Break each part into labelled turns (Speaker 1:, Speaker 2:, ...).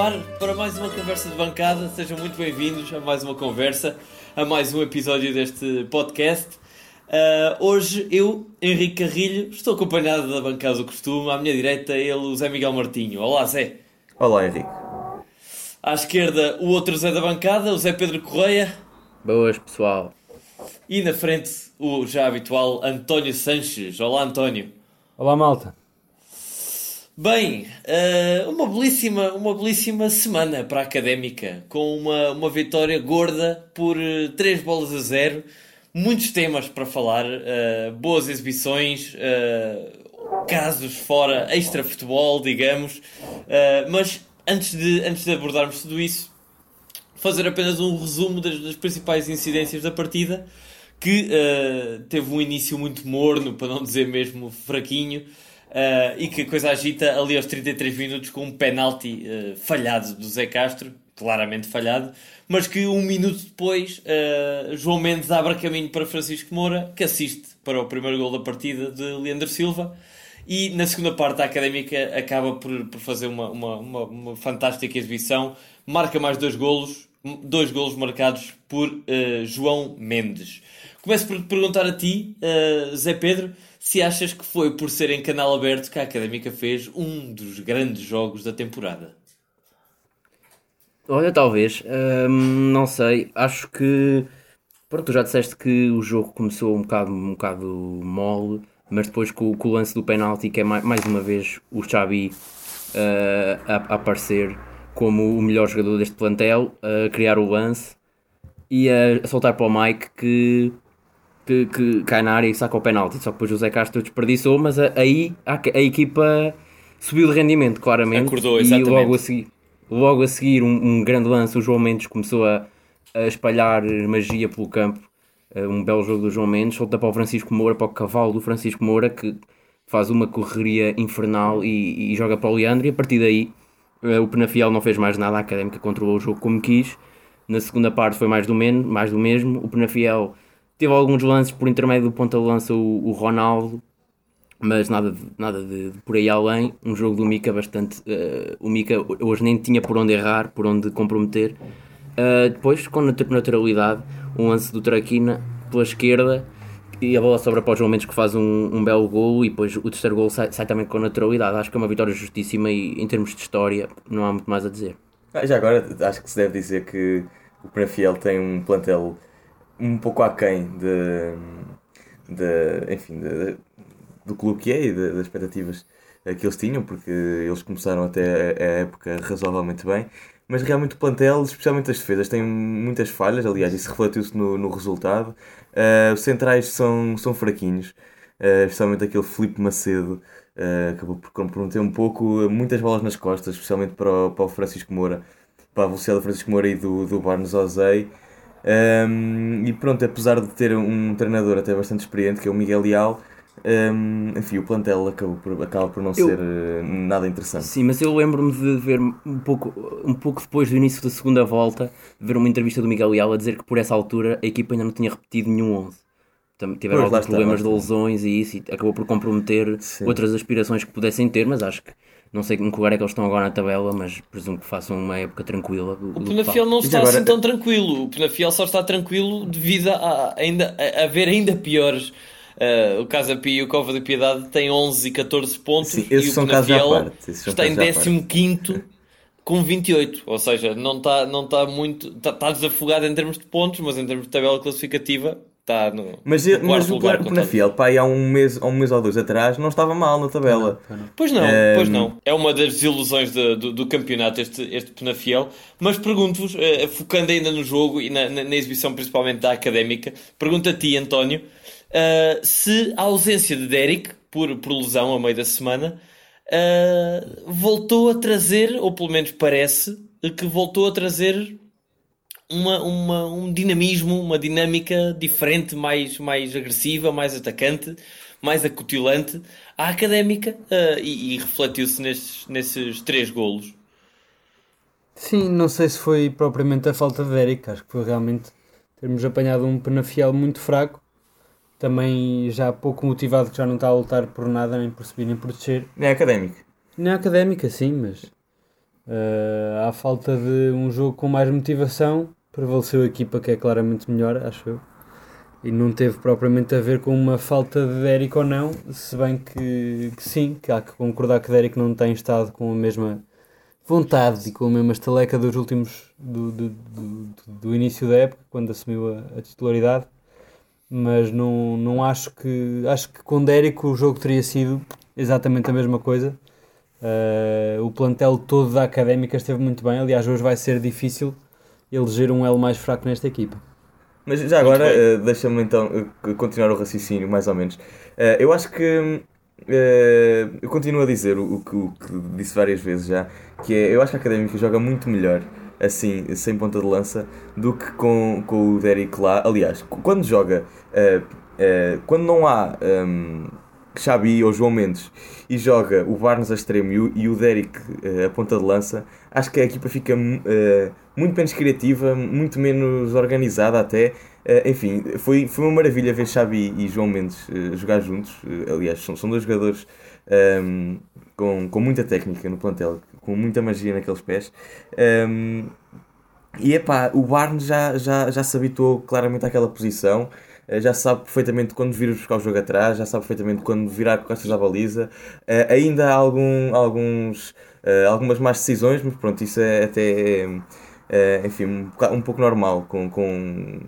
Speaker 1: Ar para mais uma conversa de bancada. Sejam muito bem-vindos a mais uma conversa, a mais um episódio deste podcast. Uh, hoje eu, Henrique Carrilho, estou acompanhado da bancada do costume. À minha direita, ele, o Zé Miguel Martinho. Olá, Zé.
Speaker 2: Olá, Henrique.
Speaker 1: À esquerda, o outro Zé da bancada, o Zé Pedro Correia.
Speaker 3: Boas, pessoal.
Speaker 1: E na frente, o já habitual António Sanches. Olá, António.
Speaker 4: Olá, malta.
Speaker 1: Bem, uh, uma, belíssima, uma belíssima semana para a Académica, com uma, uma vitória gorda por uh, 3 bolas a 0. Muitos temas para falar, uh, boas exibições, uh, casos fora, extra futebol, digamos. mas antes de, antes de abordarmos tudo isso, fazer apenas um resumo das, das principais incidências da partida, que teve um início muito morno, para não dizer mesmo fraquinho. Uh, e que a coisa agita ali aos 33 minutos com um penalti uh, falhado do Zé Castro, claramente falhado, mas que um minuto depois uh, João Mendes abre caminho para Francisco Moura, que assiste para o primeiro gol da partida de Leandro Silva. E na segunda parte a Académica acaba por, por fazer uma, uma, uma, uma fantástica exibição, marca mais dois golos, dois golos marcados por João Mendes. Começo por te perguntar a ti, Zé Pedro, se achas que foi por ser em canal aberto que a Académica fez um dos grandes jogos da temporada.
Speaker 3: Olha, talvez. Não sei. Acho que. Pronto, tu já disseste que o jogo começou um bocado, um bocado mole, mas depois com, com o lance do penalti, que é mais, mais uma vez o Xabi uh, a, a, aparecer como o melhor jogador deste plantel, a criar o lance e a, a soltar para o Mike que que, que cai na área e saca o penalti. Só que depois o Zé Castro desperdiçou, mas aí a, a, equipa subiu de rendimento, claramente.
Speaker 1: Acordou, exatamente.
Speaker 3: E logo a seguir, logo a seguir um, um grande lance, o João Mendes começou a, a espalhar magia pelo campo. Uh, um belo jogo do João Mendes, solta para o Francisco Moura, para o cavalo do Francisco Moura, que faz uma correria infernal e, e joga para o Leandro. E a partir daí o Penafiel não fez mais nada, a Académica controlou o jogo como quis. Na segunda parte foi mais do, men mais do mesmo. O Penafiel Teve alguns lances por intermédio do ponta de lança o, o Ronaldo, mas nada, de, nada de, de, por aí além. Um jogo do Mika bastante. Uh, o Mika hoje nem tinha por onde errar, por onde comprometer. Uh, depois, com naturalidade, um lance do Traquina pela esquerda e a bola sobra para o João Mendes que faz um, um belo gol e depois o terceiro gol sai, sai, também com naturalidade. Acho que é uma vitória justíssima e em termos de história não há muito mais a dizer.
Speaker 2: Ah, já agora acho que se deve dizer que o Penafiel tem um plantel um pouco aquém de, de enfim, de, do clube que é e das expectativas que eles tinham, porque eles começaram até a época razoavelmente bem, mas realmente o plantel, especialmente as defesas, tem muitas falhas, aliás, isso refletiu-se no, no resultado. Uh, os centrais são, são fraquinhos, uh, especialmente aquele Felipe Macedo, uh, acabou por comprometer um pouco, muitas bolas nas costas, especialmente para o, para o Francisco Moura, para a velocidade do Francisco Moura e do, do Barnes Ozei. Um, e pronto, apesar de ter um treinador até bastante experiente, que é o Miguel Leal, um, enfim, o plantel acaba por, acaba por não eu, ser uh, nada interessante.
Speaker 3: Sim, mas eu lembro-me de ver um pouco, um pouco depois do início da segunda volta, ver uma entrevista do Miguel Leal a dizer que por essa altura a equipa ainda não tinha repetido nenhum 11. Tiveram pois, alguns problemas de lesões e isso, e acabou por comprometer sim. outras aspirações que pudessem ter, mas acho que não sei em que lugar é que eles estão agora na tabela, mas presumo que façam uma época tranquila. Do,
Speaker 1: o Penafiel não está agora... assim tão tranquilo. O Penafiel só está tranquilo devido a, ainda, a haver ainda piores. Uh, o Casa Pia e o Cova da Piedade têm 11 e 14 pontos Sim,
Speaker 2: e o
Speaker 1: Penafiel está em 15 com 28. Ou seja, não está, não está muito. Está, está desafogado em termos de pontos, mas em termos de tabela classificativa está no.
Speaker 2: Mas, no mas o Penafiel, pá, há um mês, há um mês ou dois atrás, não estava mal na tabela.
Speaker 1: Pois não, é... pois não. É uma das desilusões de, do, do, campeonato, este, este Penafiel. Mas pergunto-vos, uh, focando ainda no jogo e na, na, na, exibição principalmente da académica, pergunto a ti, António, uh, se a ausência de Derek, por, por lesão a meio da semana, uh, voltou a trazer, ou pelo menos parece, que voltou a trazer uma, uma, um dinamismo, uma dinâmica diferente, mais, mais agressiva, mais atacante, mais acutilante à académica uh, e, e refletiu-se nesses, nesses três golos.
Speaker 4: Sim, não sei se foi propriamente a falta de Eric, acho que foi realmente termos apanhado um penafiel muito fraco, também já pouco motivado, que já não está a lutar por nada, nem por subir nem por descer.
Speaker 2: Nem académico.
Speaker 4: Nem académica, sim, mas Uh, à falta de um jogo com mais motivação, prevaleceu a equipa que é claramente melhor, acho eu. E não teve propriamente a ver com uma falta de Derek ou não, se bem que, que sim, que há que concordar que Derek não tem estado com a mesma vontade e com a mesma estaleca dos últimos do, do, do, do início da época, quando assumiu a, a, titularidade. Mas não, não acho que acho que com Derek o jogo teria sido exatamente a mesma coisa. Uh, o plantel todo da académica esteve muito bem. Aliás, hoje vai ser difícil eleger um elo mais fraco nesta equipa.
Speaker 2: Mas já agora, uh, deixa-me então continuar o raciocínio, mais ou menos. Uh, eu acho que eu continuo a dizer o, o, que, o, que, disse várias vezes já, que é eu acho que a académica joga muito melhor assim, sem ponta de lança, do que com, com o Derek lá. Aliás, quando joga, quando não há. Um, Xabi ou João Mendes e joga o Barnes a extremo e o, e o Derek uh, a ponta de lança, acho que a equipa fica uh, muito menos criativa, muito menos organizada até. Uh, enfim, foi, foi uma maravilha ver Xabi e João Mendes jogar juntos. aliás, são, são dois jogadores um, ehm, com, com muita técnica no plantel, com muita magia naqueles pés. Um, e epá, o Barnes já, já, já se habituou claramente àquela posição. Eh, já sabe perfeitamente quando vir buscar o jogo atrás, já sabe perfeitamente quando virar costas à baliza. Uh, ainda há algum, alguns, uh, algumas más decisões, mas pronto, isso é até, enfim, um, um, pouco normal com, com,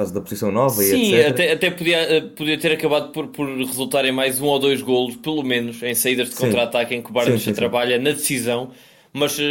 Speaker 2: causa da posição nova
Speaker 1: Sim,
Speaker 2: e etc.
Speaker 1: até, até podia, podia ter acabado por, por resultar em mais um ou dois golos, pelo menos, em saídas de contra-ataque em que o Barnes trabalha na decisão mas uh,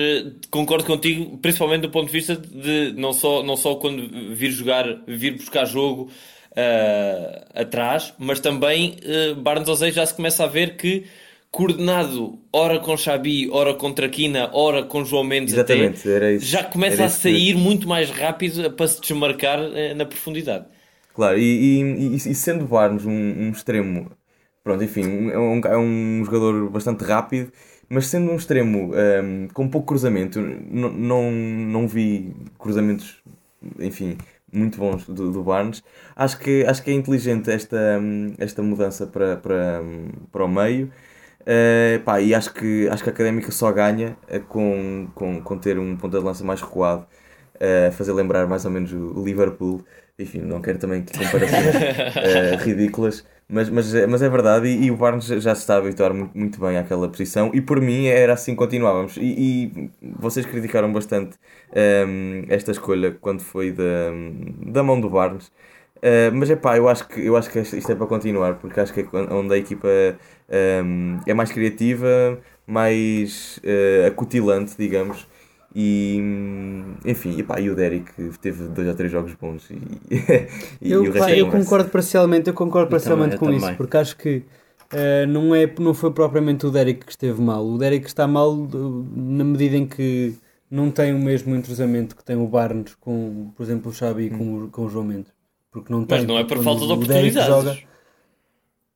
Speaker 1: concordo contigo, principalmente do ponto de vista de não só, não só quando vir jogar, vir buscar jogo, uh, atrás, mas também uh, Barnes Ozei já se começa a ver que coordenado ora com Xabi, ora com Traquina, ora com João Mendes
Speaker 2: Exatamente,
Speaker 1: até, já começa a sair muito mais rápido para se desmarcar uh, na profundidade.
Speaker 2: Claro, e, e, e sendo Barnes um, um, extremo, pronto, enfim, é um, é um jogador bastante rápido, mas sendo um extremo um, com pouco cruzamento, não, não vi cruzamentos, enfim, muito bons do, do Barnes. Acho que, acho que é inteligente esta, esta mudança para, para, para o meio. Uh, pá, e acho que, acho que a Académica só ganha uh, com, com, com ter um ponta de lança mais recuado, uh, fazer lembrar mais ou menos o Liverpool. Enfim, não quero também comparações ridículas, mas, mas, mas é verdade, e, e, o Barnes já se está a habituar muito, muito bem àquela posição, e por mim era assim que continuávamos. E, e vocês criticaram bastante um, ehm, esta escolha quando foi da, da mão do Barnes. Uh, mas é pá, eu acho, que, eu acho que isto é para continuar, porque acho que é onde a equipa um, é mais criativa, mais uh, acutilante, digamos, e enfim, e, pá, e o Derek teve dois ou três jogos bons e,
Speaker 4: e eu, pá, eu concordo parcialmente, eu concordo parcialmente com isso, porque acho que uh, não, é, não foi propriamente o Derek que esteve mal. O Derek está mal na medida em que não tem o mesmo entrosamento que tem o Barnes com, por exemplo, o Xabi e com, com o João Mendes. Porque não tem,
Speaker 1: Mas não é por falta de oportunidades.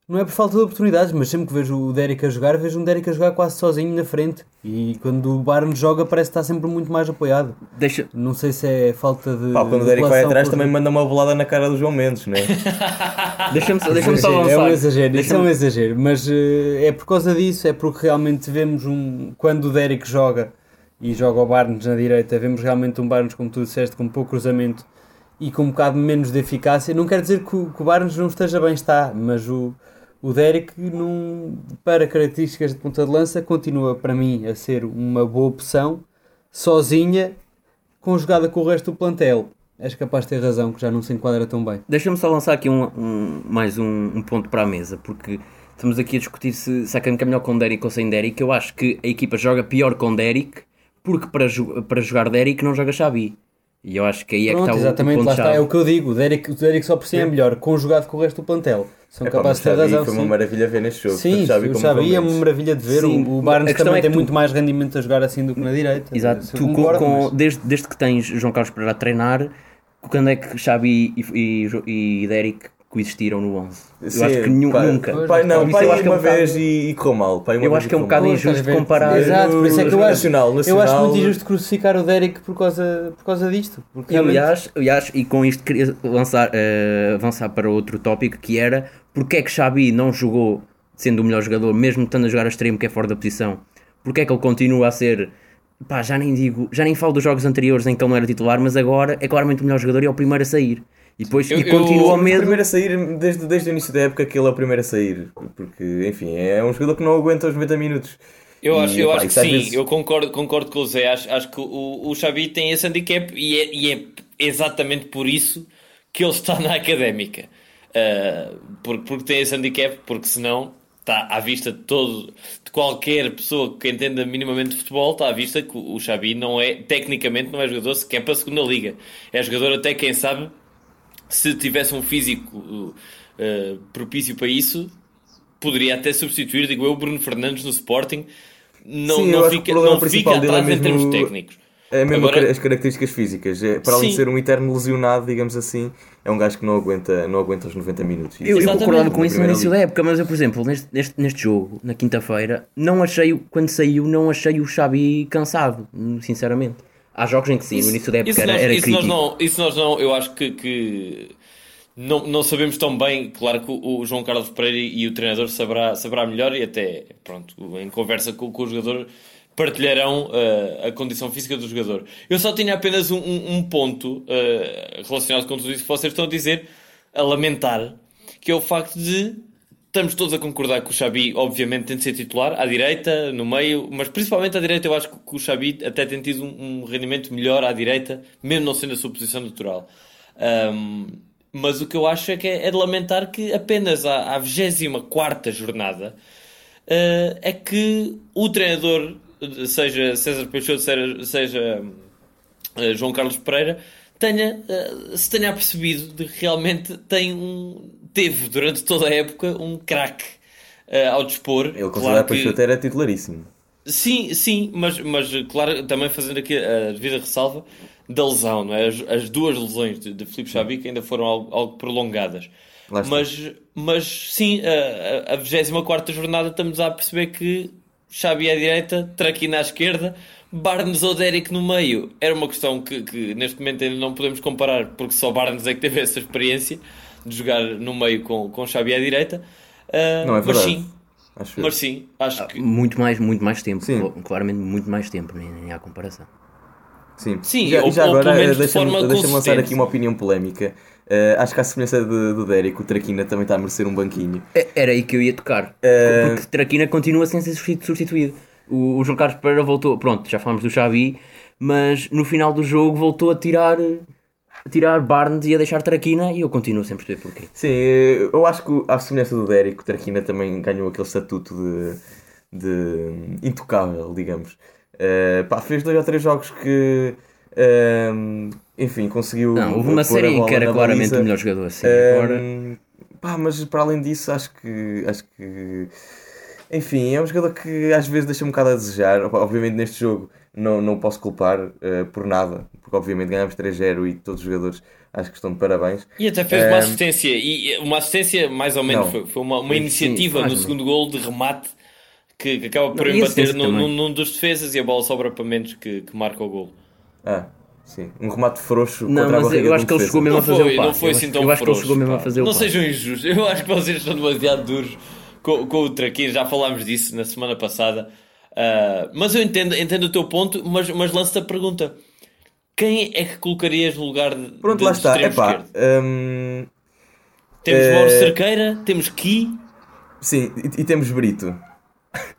Speaker 4: Não é por falta de oportunidades, mas sempre que vejo o Derek a jogar, vejo um Derek a jogar quase sozinho na frente. E quando o Barnes joga, parece estar sempre muito mais apoiado.
Speaker 3: Deixa...
Speaker 4: Não sei se é falta de.
Speaker 2: Pá, quando o Derek vai atrás, por... também manda uma bolada na cara do João Mendes, não é?
Speaker 3: Deixa-me deixa só avançar.
Speaker 4: É um exagero, isso é um exagero. Mas uh, é por causa disso, é porque realmente vemos um. Quando o Derek joga e joga o Barnes na direita, vemos realmente um Barnes, como tu disseste, com pouco cruzamento e com um bocado menos de eficácia. Não quer dizer que o, que o Barnes não esteja bem, está, mas o o Derek, num, para características de ponta de lança, continua para mim a ser uma boa opção, sozinha, conjugada com o resto do plantel. És capaz de ter razão, que já não se enquadra tão bem.
Speaker 3: Deixa-me só lançar aqui um, um mais um, um, ponto para a mesa, porque estamos aqui a discutir se, se a é melhor com Derek ou sem Derek. Eu acho que a equipa joga pior com Derek, porque para, para jogar Derek não joga Xabi. E eu acho que aí é
Speaker 4: Pronto,
Speaker 3: que está
Speaker 4: o, exatamente,
Speaker 3: o ponto
Speaker 4: lá está, é o que eu digo. O Derek, o Derek só por si é melhor, conjugado com o resto do plantel. São é, capazes de ter razão.
Speaker 2: Foi uma maravilha ver neste jogo.
Speaker 4: Sim, o Xavi é uma maravilha de ver. Sim. O, Barnes também é tem tu... muito mais rendimento a jogar assim do que na direita.
Speaker 3: Exato. Tu, concordo, com, mas... desde, desde que tens João Carlos para treinar, quando é que Xavi e, e, e Derek coexistiram no 11. Eu Sim, acho que nenhum,
Speaker 2: pai,
Speaker 3: nunca.
Speaker 2: Pai, não, pai, uma, é um vez bocado... e, correu mal. Pai,
Speaker 3: eu acho que é um bocado injusto comparar.
Speaker 4: Exato, por isso é que eu acho, nacional, nacional... eu acho muito injusto crucificar o Derek por causa, por causa disto.
Speaker 3: Porque realmente... aliás, aliás, e com isto queria lançar, uh, avançar para outro tópico que era porque é que Xabi não jogou sendo o melhor jogador, mesmo estando a jogar a extremo que é fora da posição? Porque é que ele continua a ser pá, já nem digo, já nem falo dos jogos anteriores em que ele não era titular, mas agora é claramente o melhor jogador e é o primeiro a sair. E depois
Speaker 1: Eu-
Speaker 3: e continua
Speaker 1: eu-
Speaker 2: O
Speaker 3: medo.
Speaker 2: primeiro a sair, desde, desde o início da época, que ele é o primeiro a sair. Porque, enfim, é um jogador que não aguenta os 90 minutos.
Speaker 1: Eu
Speaker 2: E,
Speaker 1: acho, eu
Speaker 2: epá,
Speaker 1: acho que sim,
Speaker 2: vezes-
Speaker 1: eu concordo, concordo com o Zé. Acho, acho que o, o Xavi tem esse handicap e é, e é exatamente por isso que ele está na académica. Uh, porque, porque tem esse handicap, porque senão está à vista de todo, de qualquer pessoa que entenda minimamente de futebol, está à vista que o, o Xavi não é, tecnicamente, não é jogador sequer para a segunda liga. É jogador até, quem sabe, se tivesse um físico uh, propício para isso, poderia até substituir, digo eu, Bruno Fernandes no Sporting. Não,
Speaker 2: Sim,
Speaker 1: não
Speaker 2: o
Speaker 1: fica, não fica
Speaker 2: é
Speaker 1: atrás em termos técnicos.
Speaker 2: É mesmo
Speaker 1: Agora-
Speaker 2: as características físicas. É, para além de ser um eterno lesionado, digamos assim, é um gajo que não aguenta, não aguenta os 90 minutos.
Speaker 3: Eu, eu concordava com isso no início da época, mas eu, por exemplo, neste, neste, neste jogo, na quinta-feira, não achei, quando saiu, não achei o Xabi cansado, sinceramente. Há jogos em que sim, no início da época
Speaker 1: isso
Speaker 3: era,
Speaker 1: nós,
Speaker 3: era
Speaker 1: isso nós
Speaker 3: crítico.
Speaker 1: não, isso nós não, eu acho que, que não, não sabemos tão bem. Claro que o, o João Carlos Pereira e o treinador saberá, saberá melhor e até, pronto, em conversa com, com o jogador partilharão uh, a condição física do jogador. Eu só tinha apenas um, um- um ponto uh, relacionado com tudo isso que vocês estão a dizer, a lamentar, que é o facto de estamos todos a concordar que o Xabi, obviamente, tem de ser titular, à direita, no meio, mas principalmente à direita, eu acho que o Xabi até tem tido um, um rendimento melhor à direita, mesmo não sendo a sua posição natural. Mas o que eu acho é que é, é de lamentar que apenas à, à 24 jornada eh, é que o treinador, seja César Peixoto, seja, eh, João Carlos Pereira, tenha, eh, se tenha percebido de que realmente tem um, teve durante toda a época um craque eh, ao dispor.
Speaker 2: Ele, com
Speaker 1: Claro que-
Speaker 2: Peixoto, era titularíssimo.
Speaker 1: Sim, sim, mas, mas claro, também fazendo aqui a devida ressalva da lesão, não é? As, as duas lesões de, de Filipe Xavi que ainda foram algo, algo prolongadas. Mas, mas sim, a, a, a 24 jornada estamos a perceber que Xavi à direita, Traquina à esquerda, Barnes ou Derek no meio. Era uma questão que, que neste momento ainda não podemos comparar, porque só Barnes é que teve essa experiência de jogar no meio com, com Xavi à direita. Ah,
Speaker 2: Não é
Speaker 1: mas
Speaker 2: verdade.
Speaker 1: sim,
Speaker 2: Acho
Speaker 1: mas sim, acho que.
Speaker 3: Muito mais, muito mais tempo,
Speaker 2: Sim.
Speaker 3: cl- claramente muito mais tempo, nem, nem há comparação.
Speaker 2: Sim,
Speaker 1: Sim,
Speaker 2: já,
Speaker 1: ou-
Speaker 2: já
Speaker 1: ou
Speaker 2: agora
Speaker 1: de
Speaker 2: deixa-me deixa lançar aqui uma opinião polémica. Eh, acho que à semelhança de- do Derek, o Traquina também está a merecer um banquinho.
Speaker 3: É- Era aí que eu ia tocar,
Speaker 2: Eh,
Speaker 3: porque Traquina continua sem ser substitu- substituído. O, o João Carlos Pereira voltou, pronto, já falámos do Xavi, mas no final do jogo voltou a tirar, a tirar Barnes e a deixar Traquina e eu continuo sem perceber porquê.
Speaker 2: Sim, eh, eu acho que à semelhança do Derek, o Traquina também ganhou aquele estatuto de, de intocável, digamos. Eh, pá, fez dois ou três jogos que, ehm, enfim, conseguiu.
Speaker 3: Não, houve uma série em que era claramente
Speaker 2: baliza.
Speaker 3: o melhor jogador assim.
Speaker 2: Ehm,
Speaker 3: Agora,
Speaker 2: pá, mas para além disso, acho que. Acho que enfim, é um jogador que às vezes deixa um bocado a desejar. Obviamente, neste jogo não, não posso culpar eh, por nada, porque obviamente ganhámos 3-0 e todos os jogadores acho que estão de parabéns.
Speaker 1: E até fez uma
Speaker 2: Ehm,
Speaker 1: assistência, e uma assistência mais ou menos,
Speaker 2: Não.
Speaker 1: foi, foi uma, uma
Speaker 3: Sim,
Speaker 1: iniciativa no segundo gol de remate que, que acaba por
Speaker 3: Não,
Speaker 1: embater
Speaker 3: assistência
Speaker 1: num, dos defesas e a bola sobra para Mendes que, que marca o gol.
Speaker 2: Ah, sim, um remate frouxo
Speaker 3: Não,
Speaker 2: contra a
Speaker 3: mas
Speaker 2: barriga
Speaker 3: eu
Speaker 2: de
Speaker 3: acho que ele
Speaker 2: defesa.
Speaker 3: chegou mesmo
Speaker 1: Não
Speaker 3: a fazer
Speaker 1: foi,
Speaker 3: o passe.
Speaker 1: não foi
Speaker 3: Eu
Speaker 1: assim tão
Speaker 3: eu acho que ele
Speaker 1: frouxo,
Speaker 3: chegou mesmo a
Speaker 1: pá.
Speaker 3: fazer o
Speaker 1: Não sejam injustos, eu acho que vocês estão demasiado duros com, com o Traquino, já falámos disso na semana passada. Ah, mas eu entendo, entendo o teu ponto, mas, mas lanço-te a pergunta: quem é que colocarias no lugar de.
Speaker 2: Pronto,
Speaker 1: de
Speaker 2: lá está. Epá, hum,
Speaker 1: Temos
Speaker 2: eh,
Speaker 1: Mauro Cerqueira, temos Ki
Speaker 2: sim, e, e temos Brito.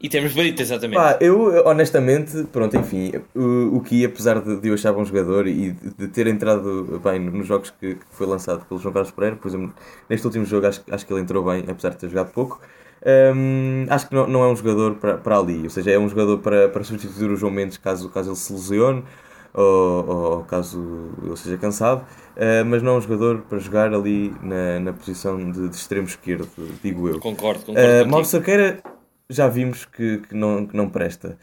Speaker 1: E temos Brito, exatamente.
Speaker 2: Pá, eu honestamente, pronto, enfim, o, o que apesar de, de eu achar bom jogador e de, de ter entrado bem nos jogos que, que foi lançado pelo João Carlos Pereira, por exemplo, neste último jogo acho, acho que ele entrou bem, apesar de ter jogado pouco. hum, acho que não, não é um jogador para, para ali, ou seja, é um jogador para, para substituir o João Mendes caso, caso ele se lesione ou, ou caso ele seja cansado, uh, mas não é um jogador para jogar ali na, na posição de, de extremo esquerdo, digo eu.
Speaker 1: Concordo, concordo.
Speaker 2: Uh. Mauro já vimos que, que, não, que não presta.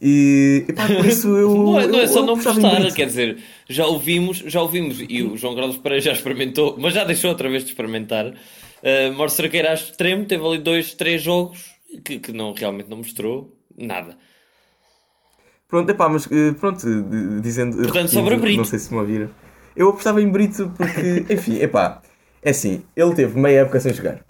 Speaker 2: E, e pá, por isso eu.
Speaker 1: Não é, não é só
Speaker 2: eu
Speaker 1: não prestar,
Speaker 2: Brito.
Speaker 1: quer dizer, já ouvimos, já ouvimos, e o João Carlos Pereira já experimentou, mas já deixou outra vez de experimentar. Uh, Mauro Cerqueira a extremo, teve ali dois, três jogos que, que não, realmente não mostrou nada.
Speaker 2: Pronto, epá, mas eh, pronto, eh, dizendo.
Speaker 1: Portanto, sobre Brito.
Speaker 2: Não sei se me ouviram. Eu apostava em Brito porque, enfim, epá, é assim, ele teve meia época sem jogar.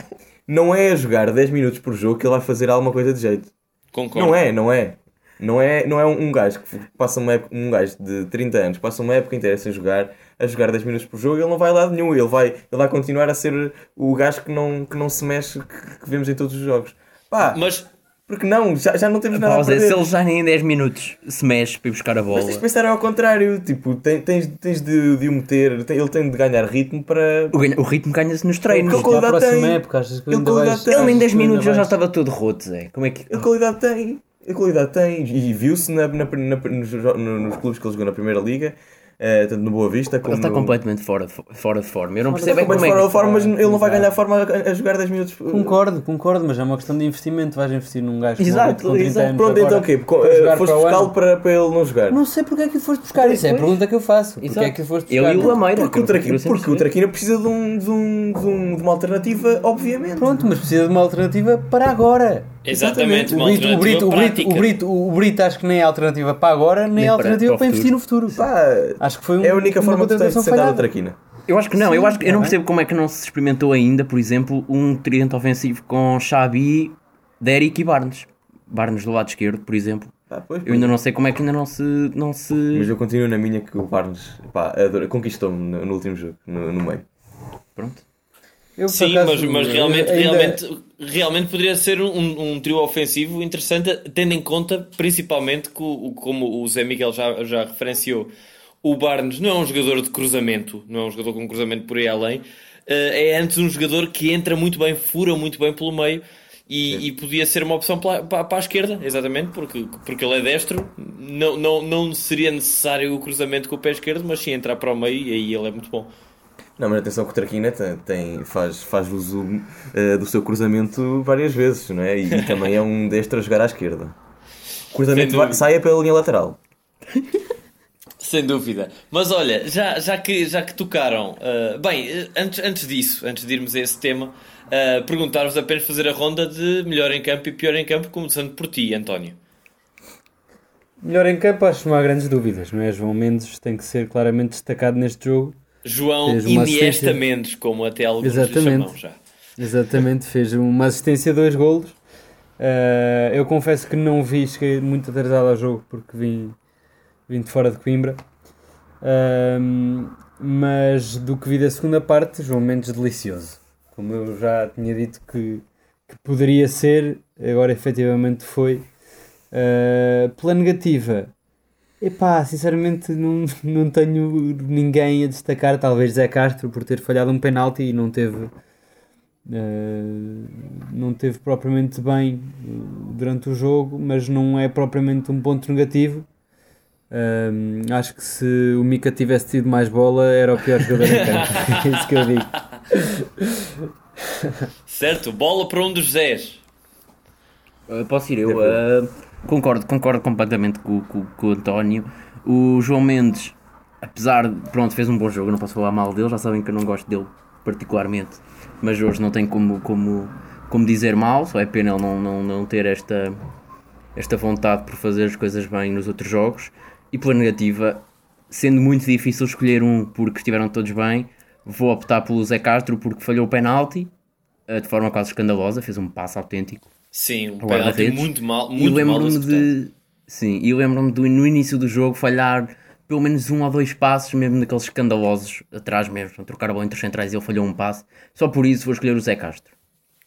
Speaker 2: Não é a jogar 10 minutos por jogo que ele vai fazer alguma coisa de jeito.
Speaker 1: Concordo.
Speaker 2: Não é, não é. Não é, não é um, um gajo que passa uma época, um gajo de 30 anos, passa uma época inteira sem jogar, a jogar 10 minutos por jogo, ele não vai lá de nenhum, ele vai, ele vai continuar a ser o gajo que não, que não se mexe, que, que vemos em todos os jogos. Pá,
Speaker 1: Mas
Speaker 2: porque não, já, já não temos nada a
Speaker 3: Pausa,
Speaker 2: perder.
Speaker 3: se ele já nem em 10 minutos se mexe para ir buscar a bola.
Speaker 2: Mas tens de pensar ao contrário, tipo, tens, tens de, de o meter, tem- ele tem de ganhar ritmo para.
Speaker 3: O, ganha- o ritmo ganha-se nos treinos.
Speaker 4: Para a
Speaker 2: qualidade
Speaker 4: próxima
Speaker 2: tem.
Speaker 4: época, achas que
Speaker 2: Ele
Speaker 4: ainda vais...
Speaker 2: tem.
Speaker 3: Ele em
Speaker 4: achas
Speaker 3: 10
Speaker 4: que ainda
Speaker 3: minutos já, estava todo roto, Zé. Como é que.
Speaker 2: A qualidade tem. A qualidade tem. E viu-se na, na, na- nos, nos clubes que ele jogou na Primeira Liga, eh, tanto no Boa Vista como.
Speaker 3: Ele está
Speaker 2: no-
Speaker 3: completamente fora de, fo- fora de forma. Eu não percebo é como é
Speaker 2: fora de forma, mas ele não vai ganhar forma a, a jogar 10 minutos.
Speaker 4: Concordo, concordo, mas é uma questão de investimento. Vais investir num gajo
Speaker 3: Exato,
Speaker 4: com 30
Speaker 3: exato.
Speaker 4: anos
Speaker 2: Pronto,
Speaker 4: agora
Speaker 2: então o quê?
Speaker 4: Para
Speaker 2: eh, Foste buscá-lo para, para ele não jogar?
Speaker 4: Não sei porque é que o foste buscar, isso é a pergunta que eu faço. Porque é que o foste
Speaker 3: Eu
Speaker 4: buscar?
Speaker 3: e o Lameira.
Speaker 2: Porque o, Traquina,
Speaker 3: eu
Speaker 2: porque o. Traquina precisa de, um, de, um, de, um- de uma alternativa, obviamente.
Speaker 4: Pronto, mas precisa de uma alternativa para agora.
Speaker 1: Exatamente,
Speaker 4: O Brito, o, Brito, o, Brito, o, Brito, o Brito acho que nem é alternativa para agora, nem,
Speaker 3: Nem
Speaker 4: é alternativa
Speaker 3: para
Speaker 4: para, investir no futuro.
Speaker 2: Pá,
Speaker 4: Acho que foi um,
Speaker 2: é a única forma de
Speaker 4: contratação
Speaker 2: sentar o
Speaker 4: falhada.
Speaker 2: Traquina.
Speaker 3: Eu acho que não, eu acho que eu não
Speaker 4: tá
Speaker 3: percebo como é que não se experimentou ainda, por exemplo, um tridente ofensivo com Xabi, Derrick e Barnes. Barnes do lado esquerdo, por exemplo.
Speaker 2: Pá, pois,
Speaker 3: Eu ainda não sei como é que ainda não se. Não se...
Speaker 2: Mas eu continuo na minha que o Barnes pá, conquistou-me no, no último jogo, no, no meio.
Speaker 3: Pronto.
Speaker 4: Eu,
Speaker 1: Sim,
Speaker 4: acaso,
Speaker 1: mas, mas realmente,
Speaker 4: ainda-
Speaker 1: realmente, realmente poderia ser um, um trio ofensivo interessante, tendo em conta, principalmente, que, o- como o Zé Miguel já, já referenciou, o Barnes não é um jogador de cruzamento, não é um jogador com cruzamento por aí além, eh, é antes um jogador que entra muito bem, fura muito bem pelo meio. E, e podia ser uma opção para, para, para a esquerda, exatamente, porque, porque ele é destro. Não, não, não seria necessário o cruzamento com o pé esquerdo, mas sim entrar para o meio e aí ele é muito bom.
Speaker 2: Não, mas atenção que o Traquina tem, tem- faz, faz uso eh, do seu cruzamento várias vezes, não é? E, e também é um destro a jogar à esquerda. O cruzamento
Speaker 1: Sem
Speaker 2: vai,
Speaker 1: dúvida.
Speaker 2: sai pela linha lateral.
Speaker 1: Sem dúvida. Mas olha, já, já, que, já que tocaram. ah, bem, eh, antes, antes disso, antes de irmos a esse tema, ah, perguntar-vos apenas fazer a ronda de melhor em campo e pior em campo, começando por ti, António.
Speaker 4: Melhor em campo, acho que não há grandes dúvidas, não é? João Mendes tem que ser claramente destacado neste jogo.
Speaker 1: João Iniesta. Mendes, como até alguns
Speaker 4: Exatamente.
Speaker 1: chamam já.
Speaker 4: Exatamente, fez uma assistência, dois golos. Uh, eu confesso que não vi, cheguei muito atrasado ao jogo porque vim, vim de fora de Coimbra. Um, mas do que vi da segunda parte, João Mendes delicioso. Como eu já tinha dito que, que poderia ser, agora efetivamente foi. Uh, pela negativa, epá, sinceramente não, não tenho ninguém a destacar. Talvez Zé Castro por ter falhado um penalti e não teve. Uh, não teve propriamente bem uh, durante o jogo, mas não é propriamente um ponto negativo. Um, acho que se o Mika tivesse tido mais bola, era o pior jogador em campo. é isso que eu digo.
Speaker 1: Certo, bola para um dos Zés.
Speaker 3: Uh, posso ir eu? Concordo, concordo completamente com, com- com o António. O João Mendes, apesar de. Pronto, fez um bom jogo, não posso falar mal dele, já sabem que eu não gosto dele particularmente. Mas hoje não tem como, como, como dizer mal, só é pena ele não, não, não ter esta, esta vontade por fazer as coisas bem nos outros jogos. E pela negativa, sendo muito difícil escolher um porque estiveram todos bem, vou optar pelo Zé Castro porque falhou o penalti uh, de forma quase escandalosa, fez um passo autêntico.
Speaker 1: Sim, um
Speaker 3: Ao
Speaker 1: penalti
Speaker 3: guarda-redes.
Speaker 1: muito mal,
Speaker 3: E
Speaker 1: muito mal
Speaker 3: lembro-me de. Sim, e lembro-me de no início do jogo falhar pelo menos um ou dois passos, mesmo daqueles escandalosos atrás mesmo, trocar a bola entre os centrais e ele falhou um passe. Só por isso vou escolher o Zé Castro.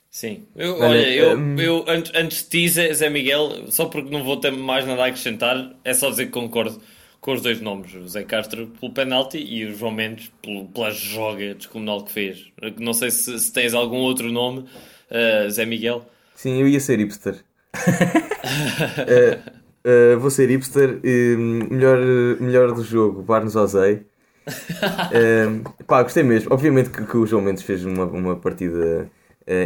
Speaker 1: Sim, eu,
Speaker 2: Olha,
Speaker 1: olha, eu,
Speaker 2: hum.
Speaker 1: eu antes, antes de ti, Zé, Zé Miguel, só porque não vou ter mais nada a acrescentar, é só dizer que concordo com os dois nomes, o Zé Castro pelo penalti e o João Mendes pelo, pela joga descomunal que fez. Não sei se, se tens algum outro nome, eh, Zé Miguel.
Speaker 2: Sim, eu ia ser hipster. Eh, eh, vou ser hipster. eh, melhor, melhor do jogo, Barnes Ozei. Eh, pá, gostei mesmo. Obviamente que, que o João Mendes fez uma, uma partida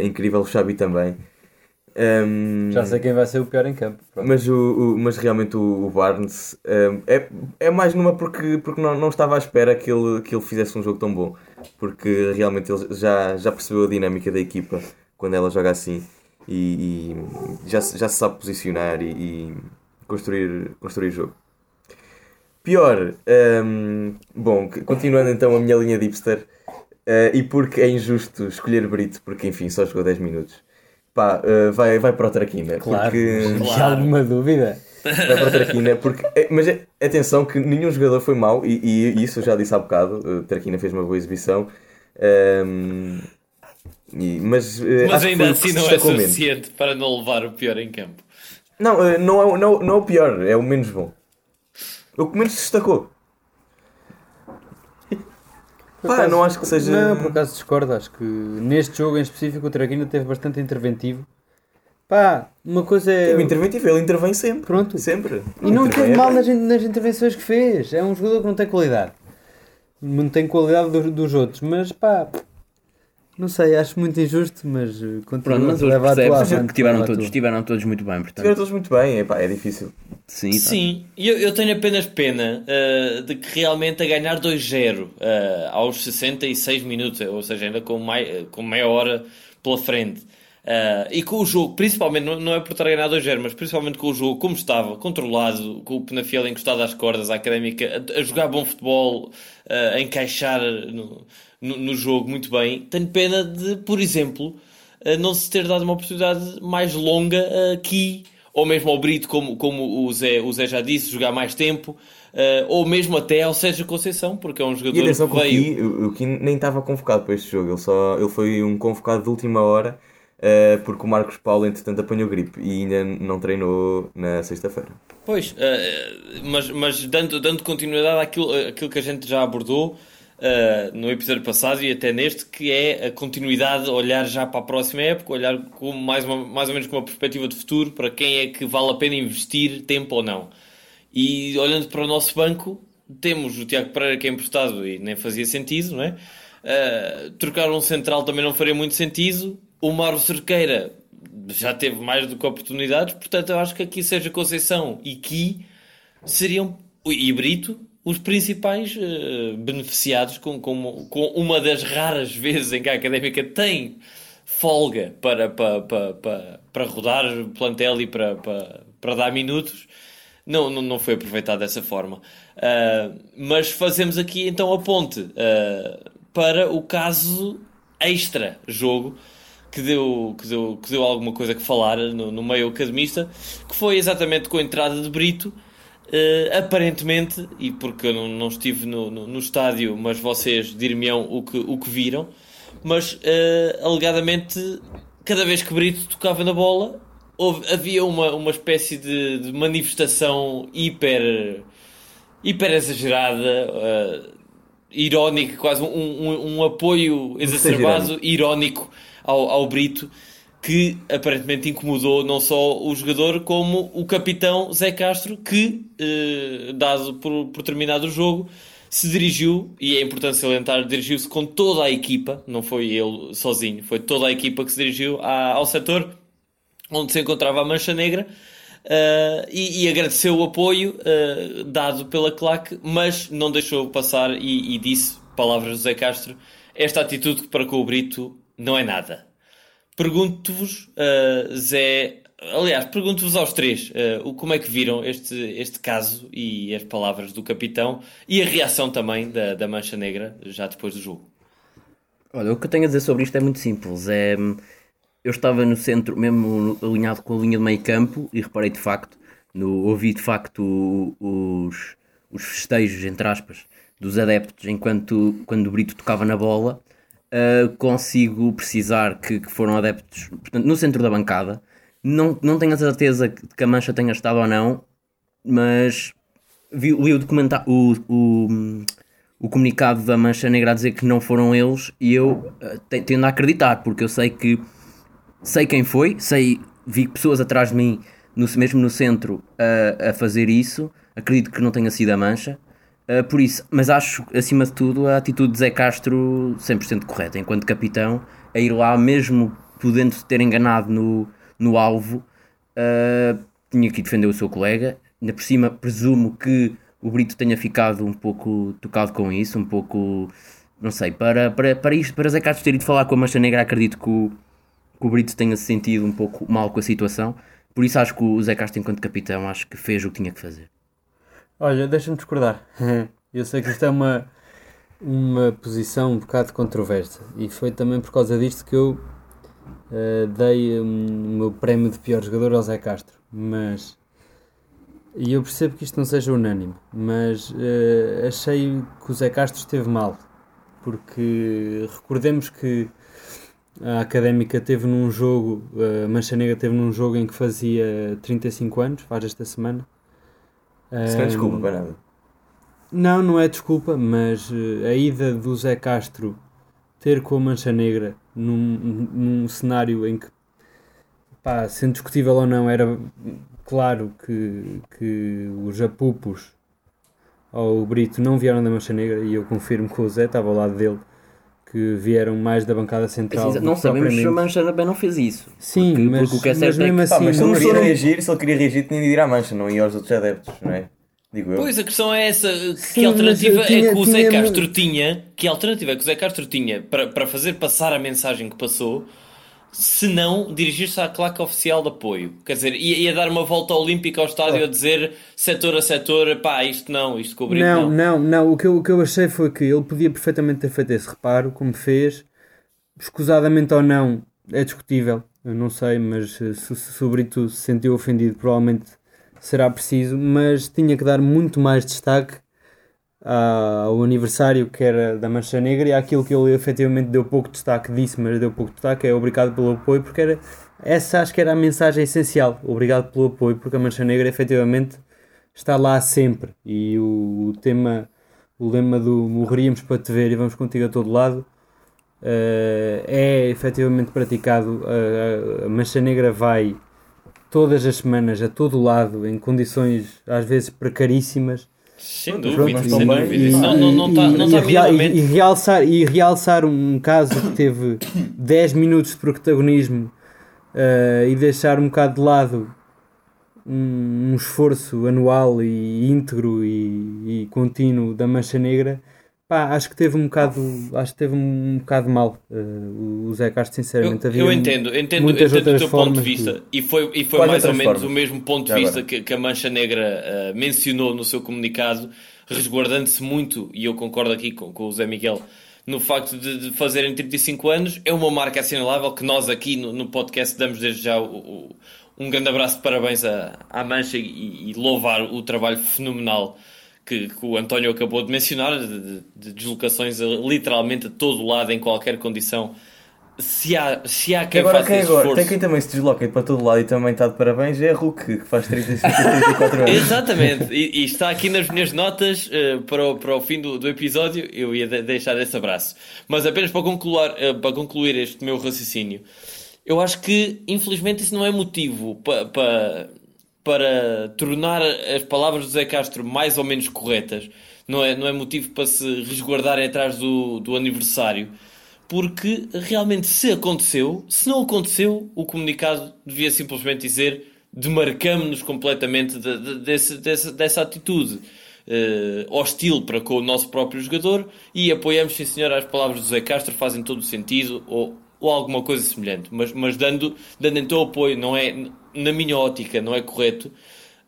Speaker 2: incrível, o Xabi também. Ehm,
Speaker 4: Já sei quem vai ser o pior em campo. Pronto.
Speaker 2: mas, o, o- mas realmente o, o Barnes ehm, é, é mais numa porque, porque não, não estava à espera que ele, que ele fizesse um jogo tão bom. Porque realmente ele já, já percebeu a dinâmica da equipa quando ela joga assim e, e já, se- já se sabe posicionar e, e construir, construir jogo. Pior, ehm, bom, continuando então a minha linha de hipster, eh, e porque é injusto escolher Brito, porque enfim só jogou 10 minutos. Pá, eh, vai, vai para o Traquina.
Speaker 4: Claro,
Speaker 2: Porque,
Speaker 1: Claro.
Speaker 4: há alguma dúvida.
Speaker 2: Vai para a Traquina, porque, é, mas atenção que nenhum jogador foi mau, e, e isso eu já disse há bocado, a Traquina fez uma boa exibição, ehm, e- mas, eh,
Speaker 1: Mas ainda assim não é suficiente para não levar o pior em campo.
Speaker 2: Não, eh, não é, o- não, não é o pior, é o menos bom. O que menos se destacou.
Speaker 4: Por
Speaker 2: Pá,
Speaker 4: acaso-
Speaker 2: não acho que seja-
Speaker 4: Não, por acaso discordo. Acho que neste jogo em específico o Traquina teve bastante interventivo. Pá, uma coisa é.
Speaker 2: O interventivo, ele intervém sempre.
Speaker 4: Pronto.
Speaker 2: Sempre.
Speaker 4: E não teve
Speaker 2: é
Speaker 4: mal nas, nas intervenções que fez. É um jogador que não tem qualidade. Não tem qualidade dos, dos outros. Mas pá, não sei, acho muito injusto. Mas eh, continua
Speaker 3: Pronto, mas hoje
Speaker 4: leva a tua
Speaker 3: percebes
Speaker 4: avante,
Speaker 3: que tiveram
Speaker 4: a
Speaker 3: todos,
Speaker 4: tua.
Speaker 3: tiveram todos muito bem, portanto.
Speaker 2: Tiveram todos muito bem, epá, é difícil.
Speaker 3: Sim, tá.
Speaker 1: Sim, e eu, eu tenho apenas pena uh, de que realmente a ganhar 2-0 uh, aos 66 minutos, ou seja, ainda com, mai, com meia hora pela frente. Uh, e com o jogo, principalmente, não, não é por estar a ganhar 2-0, mas principalmente com o jogo como estava, controlado, com o Penafiel encostado às cordas, a académica a, a jogar bom futebol, uh, a encaixar no, no, no jogo muito bem. Tenho pena de, por exemplo, uh, não se ter dado uma oportunidade mais longa aqui ou mesmo ao Brito, como, como o, Zé, o Zé já disse, jogar mais tempo, uh, ou mesmo até ao Sérgio Conceição, porque é um jogador
Speaker 2: E atenção
Speaker 1: que veio.
Speaker 2: O Ki nem estava convocado para este jogo, ele, só, ele foi um convocado de última hora uh, porque o Marcos Paulo entretanto apanhou gripe e ainda não treinou na sexta-feira.
Speaker 1: Pois, uh, mas, mas dando, dando continuidade àquilo, àquilo que a gente já abordou uh, no episódio passado e até neste, que é a continuidade, olhar já para a próxima época, olhar com mais, uma, mais ou menos com uma perspectiva de futuro para quem é que vale a pena investir tempo ou não. E olhando para o nosso banco, temos o Tiago Pereira que é emprestado e nem fazia sentido, não é? Uh, trocar um central também não faria muito sentido. O Mauro Cerqueira já teve mais do que oportunidades, portanto eu acho que aqui seja Conceição e Ki seriam, e Brito, os principais uh, beneficiados com, com, com uma das raras vezes em que a Académica tem folga para, para, para, para, para rodar plantel e para, para, para dar minutos. Não, não, não foi aproveitado dessa forma. Uh, mas fazemos aqui então a ponte uh, para o caso extra jogo que deu, que deu, que deu alguma coisa que falar no, no meio academista, que foi exatamente com a entrada de Brito. Uh, aparentemente, e porque eu não, não estive no, no, no, estádio, mas vocês dir-me-ão o que, o que viram, mas uh, alegadamente, cada vez que Brito tocava na bola, houve, havia uma, uma espécie de, de manifestação hiper, hiper exagerada, uh, irónica, quase um, um, um apoio exacerbado, irónico ao, ao Brito que aparentemente incomodou não só o jogador como o capitão Zé Castro, que, eh, dado por, por terminado o jogo, se dirigiu, e é importante salientar, dirigiu-se com toda a equipa, não foi ele sozinho, foi toda a equipa que se dirigiu à, ao setor onde se encontrava a Mancha Negra. Uh, e, e, agradeceu o apoio uh, dado pela claque, mas não deixou passar e, e disse, palavras de Zé Castro, esta atitude para com o Brito não é nada. Pergunto-vos, uh, Zé, aliás, pergunto-vos aos três, uh, como é que viram este, este caso e as palavras do capitão e a reação também da, da Mancha Negra já depois do jogo?
Speaker 3: Olha, o que eu tenho a dizer sobre isto é muito simples. É, eu estava no centro, mesmo alinhado com a linha de meio campo, e reparei de facto, no, ouvi de facto os, os festejos, entre aspas, dos adeptos enquanto quando o Brito tocava na bola. Uh, consigo precisar que, que, foram adeptos portanto, no centro da bancada. Não, não tenho a certeza que a Mancha tenha estado ou não, mas vi, li o, documenta o, o, o comunicado da Mancha Negra a dizer que não foram eles e eu uh, tendo a acreditar, porque eu sei que sei quem foi, sei, vi pessoas atrás de mim, no, mesmo no centro, uh, a fazer isso. Acredito que não tenha sido a Mancha. Uh, por isso, mas acho, acima de tudo, a atitude de Zé Castro 100% correta, enquanto capitão, a ir lá, mesmo podendo ter enganado no, no alvo, uh, tinha que defender o seu colega. Ainda por cima, presumo que o Brito tenha ficado um pouco tocado com isso, um pouco, não sei, para, para, para isto, para Zé Castro ter ido falar com a Mancha Negra, acredito que o, que o Brito tenha se sentido um pouco mal com a situação. Por isso acho que o Zé Castro, enquanto capitão, acho que fez o que tinha que fazer.
Speaker 4: Olha, deixa-me discordar. Eu sei que isto é uma, uma posição um bocado controversa e foi também por causa disto que eu uh, dei um, o meu prémio de pior jogador ao Zé Castro. Mas E eu percebo que isto não seja unânime, mas uh, achei que o Zé Castro esteve mal. Porque recordemos que a Académica teve num jogo, a Mancha Negra teve num jogo em que fazia 35 anos, faz esta semana.
Speaker 2: Isso não é desculpa para nada.
Speaker 4: Não, não é desculpa, mas a ida do Zé Castro ter com a Mancha Negra num, num cenário em que, pá, sendo discutível ou não, era claro que, que os apupos ou o Brito não vieram da Mancha Negra e eu confirmo que o Zé estava ao lado dele que vieram mais da bancada central.
Speaker 3: não sabemos se a Mancha também não fez isso.
Speaker 4: Sim, porque, mas, porque o que é certo é que,
Speaker 2: assim, mas se ele queria reagir, se ele queria reagir, tinha de ir à Mancha, não ia aos outros adeptos, não é? Digo eu.
Speaker 1: Pois a questão é essa, Sim, que alternativa tinha, é que o Zé Castro tinha, que alternativa é que o Zé Castro tinha para, para fazer passar a mensagem que passou se não dirigir-se à claque oficial de apoio. Quer dizer, ia, ia dar uma volta olímpica ao estádio oh. a dizer setor a setor, pá, isto não, isto cobriu
Speaker 4: não. Não, não, não. O que, eu, o que eu achei foi que ele podia perfeitamente ter feito esse reparo, como fez, escusadamente ou não, é discutível, eu não sei, mas se, se, se o Brito se sentiu ofendido, provavelmente será preciso, mas tinha que dar muito mais destaque ao aniversário que era da Mancha Negra e àquilo que ele efetivamente deu pouco destaque, disse, mas deu pouco destaque, é obrigado pelo apoio, porque era, essa acho que era a mensagem essencial, obrigado pelo apoio, porque a Mancha Negra efetivamente está lá sempre. E o, o tema, o lema do morreríamos para te ver e vamos contigo a todo lado uh, é efetivamente praticado, uh, a Mancha Negra vai todas as semanas a todo lado em condições às vezes precaríssimas
Speaker 1: sem dúvida, sem dúvida. E, não, não, não está não tá
Speaker 4: e, e, realçar, e realçar um caso que teve 10 minutos de protagonismo uh, e deixar um bocado de lado um, um esforço anual e íntegro e, e contínuo da Mancha Negra Pá, acho que teve um bocado, acho que teve um bocado mal uh, o Zé Castro, sinceramente.
Speaker 1: Eu,
Speaker 4: Havia
Speaker 1: eu entendo, entendo, muitas entendo o teu ponto de vista de... e foi, e foi mais ou menos formas? o mesmo ponto de vista que, que, a Mancha Negra uh, mencionou no seu comunicado, resguardando-se muito, e eu concordo aqui com, com o Zé Miguel, no facto de, de, fazerem 35 anos, é uma marca assinalável que nós aqui no, no podcast damos desde já o, o, um grande abraço de parabéns à, à Mancha e, e louvar o trabalho fenomenal que, que, o António acabou de mencionar, de, de, deslocações literalmente a todo lado, em qualquer condição. Se há, se há quem agora, faça quem agora, esforço...
Speaker 2: Tem quem também se desloca para todo lado e também está de parabéns, é a Hulk, que faz 35, 34 anos.
Speaker 1: Exatamente, e, e, está aqui nas minhas notas uh, para, o, para o fim do, do episódio, eu ia de, deixar esse abraço. Mas apenas para concluir, uh, para concluir este meu raciocínio, eu acho que infelizmente isso não é motivo para, para para tornar as palavras do Zé Castro mais ou menos corretas, não é, não é motivo para se resguardar atrás do, do aniversário, porque realmente se aconteceu, se não aconteceu, o comunicado devia simplesmente dizer demarcamos-nos completamente de, de, desse, dessa, dessa atitude uh, hostil para com o nosso próprio jogador e apoiamos, sim senhor, as palavras do Zé Castro, fazem todo o sentido, ou, ou alguma coisa semelhante, mas, mas dando, dando então apoio, não é na minha ótica, não é correto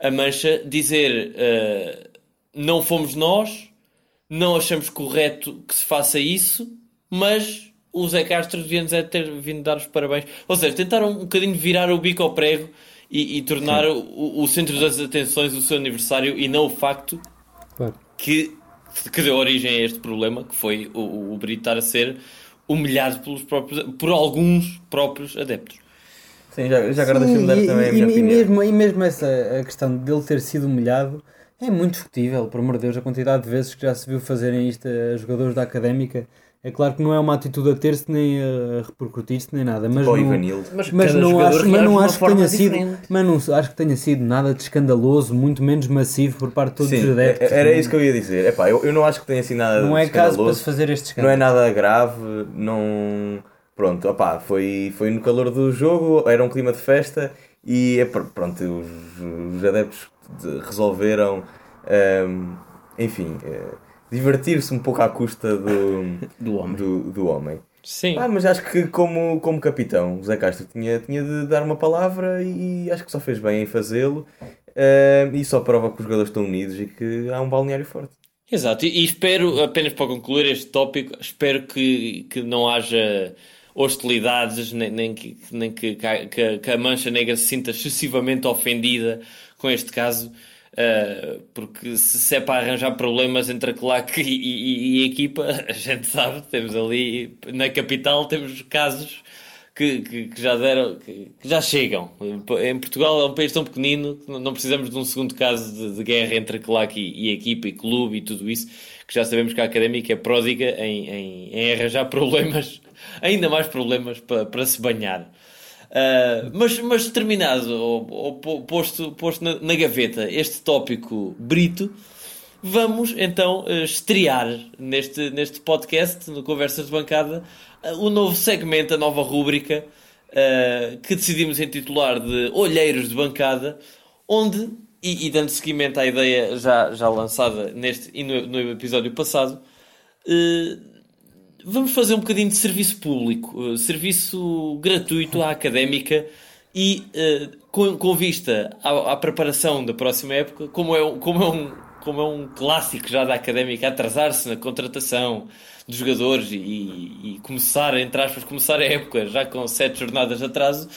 Speaker 1: a Mancha dizer uh, não fomos nós, não achamos correto que se faça isso, mas o Zé Castro devia-nos é ter vindo dar os parabéns. Ou seja, tentaram um bocadinho virar o bico ao prego e, e tornar o, o, centro das atenções o seu aniversário e não o facto claro. que, que deu origem a este problema, que foi o, o Brito estar a ser humilhado pelos próprios, por alguns próprios adeptos.
Speaker 2: Sim, já, já agora deixa-me dar também a minha
Speaker 4: e,
Speaker 2: opinião.
Speaker 4: Mesmo, e mesmo essa a questão dele ter sido humilhado é muito discutível, por amor de Deus, a quantidade de vezes que já se viu fazerem isto a jogadores da académica. É claro que não é uma atitude a ter-se nem a repercutir-se nem nada, mas
Speaker 2: tipo
Speaker 4: não, mas, mas não acho, mas não acho que tenha sido, mas não acho que tenha sido nada de escandaloso, muito menos massivo por parte de todos
Speaker 2: Sim,
Speaker 4: os adeptos.
Speaker 2: Era isso que eu ia dizer. Epá, eu, eu não acho que tenha sido nada
Speaker 4: não
Speaker 2: é
Speaker 4: caso para se fazer este escândalo.
Speaker 2: Não é nada grave, não pronto, opá, foi, foi no calor do jogo, era um clima de festa e é, pronto, os, os adeptos resolveram, um, ehm, enfim, uh, divertir-se um pouco à custa do,
Speaker 3: do homem.
Speaker 2: Do, do homem.
Speaker 1: Sim.
Speaker 2: Ah, mas acho que como, como capitão, o Zé Castro tinha, tinha de dar uma palavra e acho que só fez bem em fazê-lo. Uh, e só prova que os jogadores estão unidos e que há um balneário forte.
Speaker 1: Exato, e, e espero, apenas para concluir este tópico, espero que, que não haja hostilidades, nem, nem, que, nem que, que, que, a Mancha Negra se sinta excessivamente ofendida com este caso. Uh, porque se, se é para arranjar problemas entre a claque e, e, e, a equipa, a gente sabe, temos ali na capital temos casos que, que, que já deram, que, que, já chegam. Em Portugal é um país tão pequenino que não precisamos de um segundo caso de, de guerra entre a claque e, e, a equipa e clube e tudo isso, que já sabemos que a académica é pródiga em, em, em arranjar problemas, ainda mais problemas para, para se banhar. Uh, mas, mas terminado, ou, ou posto, posto na, na, gaveta este tópico brito, vamos então uh, estrear neste, neste podcast, no Conversas de Bancada, uh, o novo segmento, a nova rúbrica, que decidimos intitular de Olheiros de Bancada, onde, e, e, dando seguimento à ideia já, já lançada neste no, no episódio passado, vamos fazer um bocadinho de serviço público, uh, serviço gratuito à académica e uh, com, com, vista à, à, preparação da próxima época, como é, como, é um, como é um clássico já da académica atrasar-se na contratação dos jogadores e, e, começar, entre aspas, começar a época já com sete jornadas de atraso,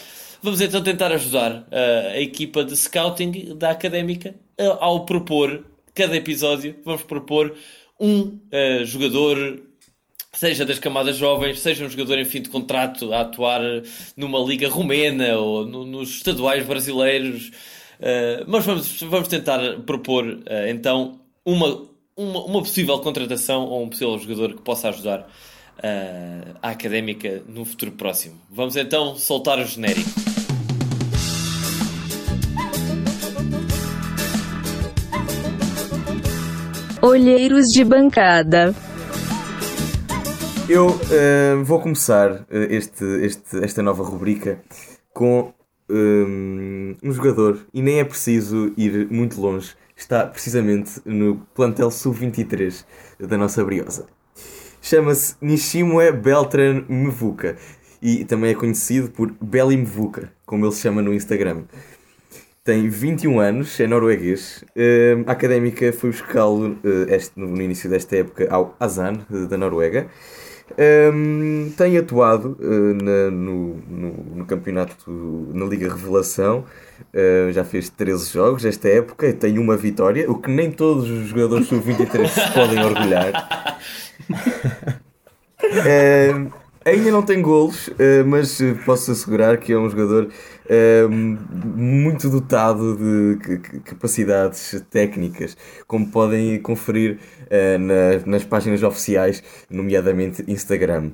Speaker 1: vamos então tentar ajudar uh, a equipa de scouting da académica uh, ao propor, cada episódio, vamos propor um jogador seja das camadas jovens, seja um jogador em fim de contrato a atuar numa liga romena ou no, nos estaduais brasileiros. Uh, mas vamos, vamos tentar propor uh, então uma, uma, uma, possível contratação ou um possível jogador que possa ajudar uh, a académica no futuro próximo. Vamos então soltar o genérico.
Speaker 5: Olheiros de bancada.
Speaker 2: Eu uh, vou começar uh, este, este, esta nova rubrica com um, um jogador, e nem é preciso ir muito longe, está precisamente no plantel sub-23 da nossa Briosa. Chama-se Nishimue Beltran Mvuka e também é conhecido por Beli Mvuka, como ele se chama no Instagram. Tem 21 anos, é norueguês. Uh, a académica foi buscá-lo no início desta época ao Azan, da Noruega. Um, tem atuado uh, na, no, no, no, campeonato, na Liga Revelação, uh, já fez 13 jogos esta época e tem uma vitória, o que nem todos os jogadores sub-23 se podem orgulhar. uh, ainda não tem golos, mas posso assegurar que é um jogador muito dotado de capacidades técnicas, como podem conferir na, nas páginas oficiais, nomeadamente Instagram.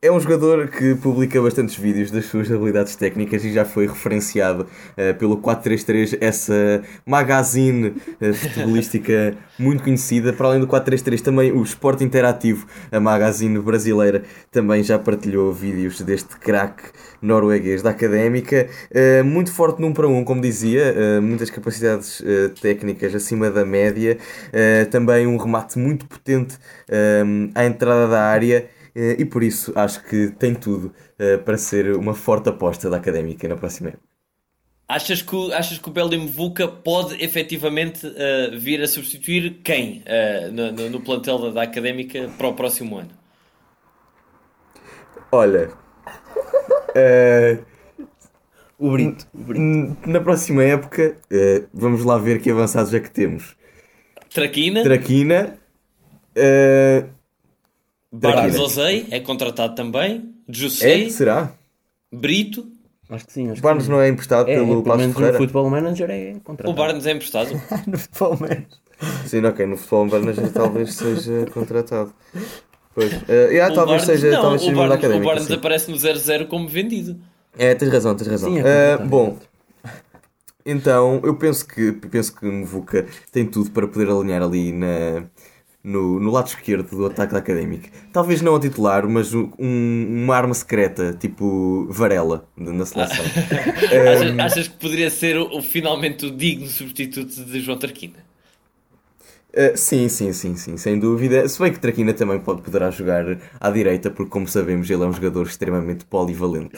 Speaker 2: É um jogador que publica bastantes vídeos das suas habilidades técnicas e já foi referenciado uh, pelo 433, essa magazine uh, futebolística muito conhecida. Para além do 433, também o Esporte Interativo, a magazine brasileira, também já partilhou vídeos deste craque norueguês da académica. Uh, muito forte num para um, como dizia, muitas capacidades técnicas acima da média, também um remate muito potente à entrada da área. Eh, e por isso acho que tem tudo eh, para ser uma forte aposta da académica na próxima época.
Speaker 1: Achas que, achas que o Belém Vuca pode efetivamente uh, vir a substituir quem uh, no, no, no, plantel da, da, académica para o próximo ano?
Speaker 2: Olha, uh,
Speaker 3: o, Brito, o
Speaker 2: Brito. Na próxima época, vamos lá ver que avançados é que temos.
Speaker 1: Traquina.
Speaker 2: Traquina.
Speaker 1: Barnes Ozei é contratado também. José.
Speaker 2: É? Será?
Speaker 1: Brito.
Speaker 3: Acho que sim. Acho
Speaker 2: Barnes
Speaker 3: sim.
Speaker 2: não é emprestado
Speaker 3: é,
Speaker 2: pelo Cláudio Ferreira?
Speaker 3: No Futebol Manager é contratado.
Speaker 1: O Barnes é emprestado?
Speaker 4: no Futebol Manager.
Speaker 2: Sim, ok. No Futebol Manager talvez seja contratado. Pois. Uh, yeah, talvez
Speaker 1: Barnes,
Speaker 2: seja,
Speaker 1: não,
Speaker 2: talvez
Speaker 1: seja o Barnes,
Speaker 2: académica,
Speaker 1: o Barnes
Speaker 2: sim.
Speaker 1: aparece no 0-0 como vendido.
Speaker 2: É, tens razão, tens razão.
Speaker 3: Sim, é
Speaker 2: uh, bom, então eu penso que, penso que Muvuca tem tudo para poder alinhar ali na no, no lado esquerdo do ataque da Académica. Talvez não a titular, mas um, uma arma secreta, tipo Varela, na seleção.
Speaker 1: um... achas, achas, que poderia ser o, o, finalmente o digno substituto de João Tarquina?
Speaker 2: Uh, sim, sim, sim, sim, sem dúvida. Se bem que Traquina também pode, poderá jogar à direita, porque, como sabemos, ele é um jogador extremamente polivalente.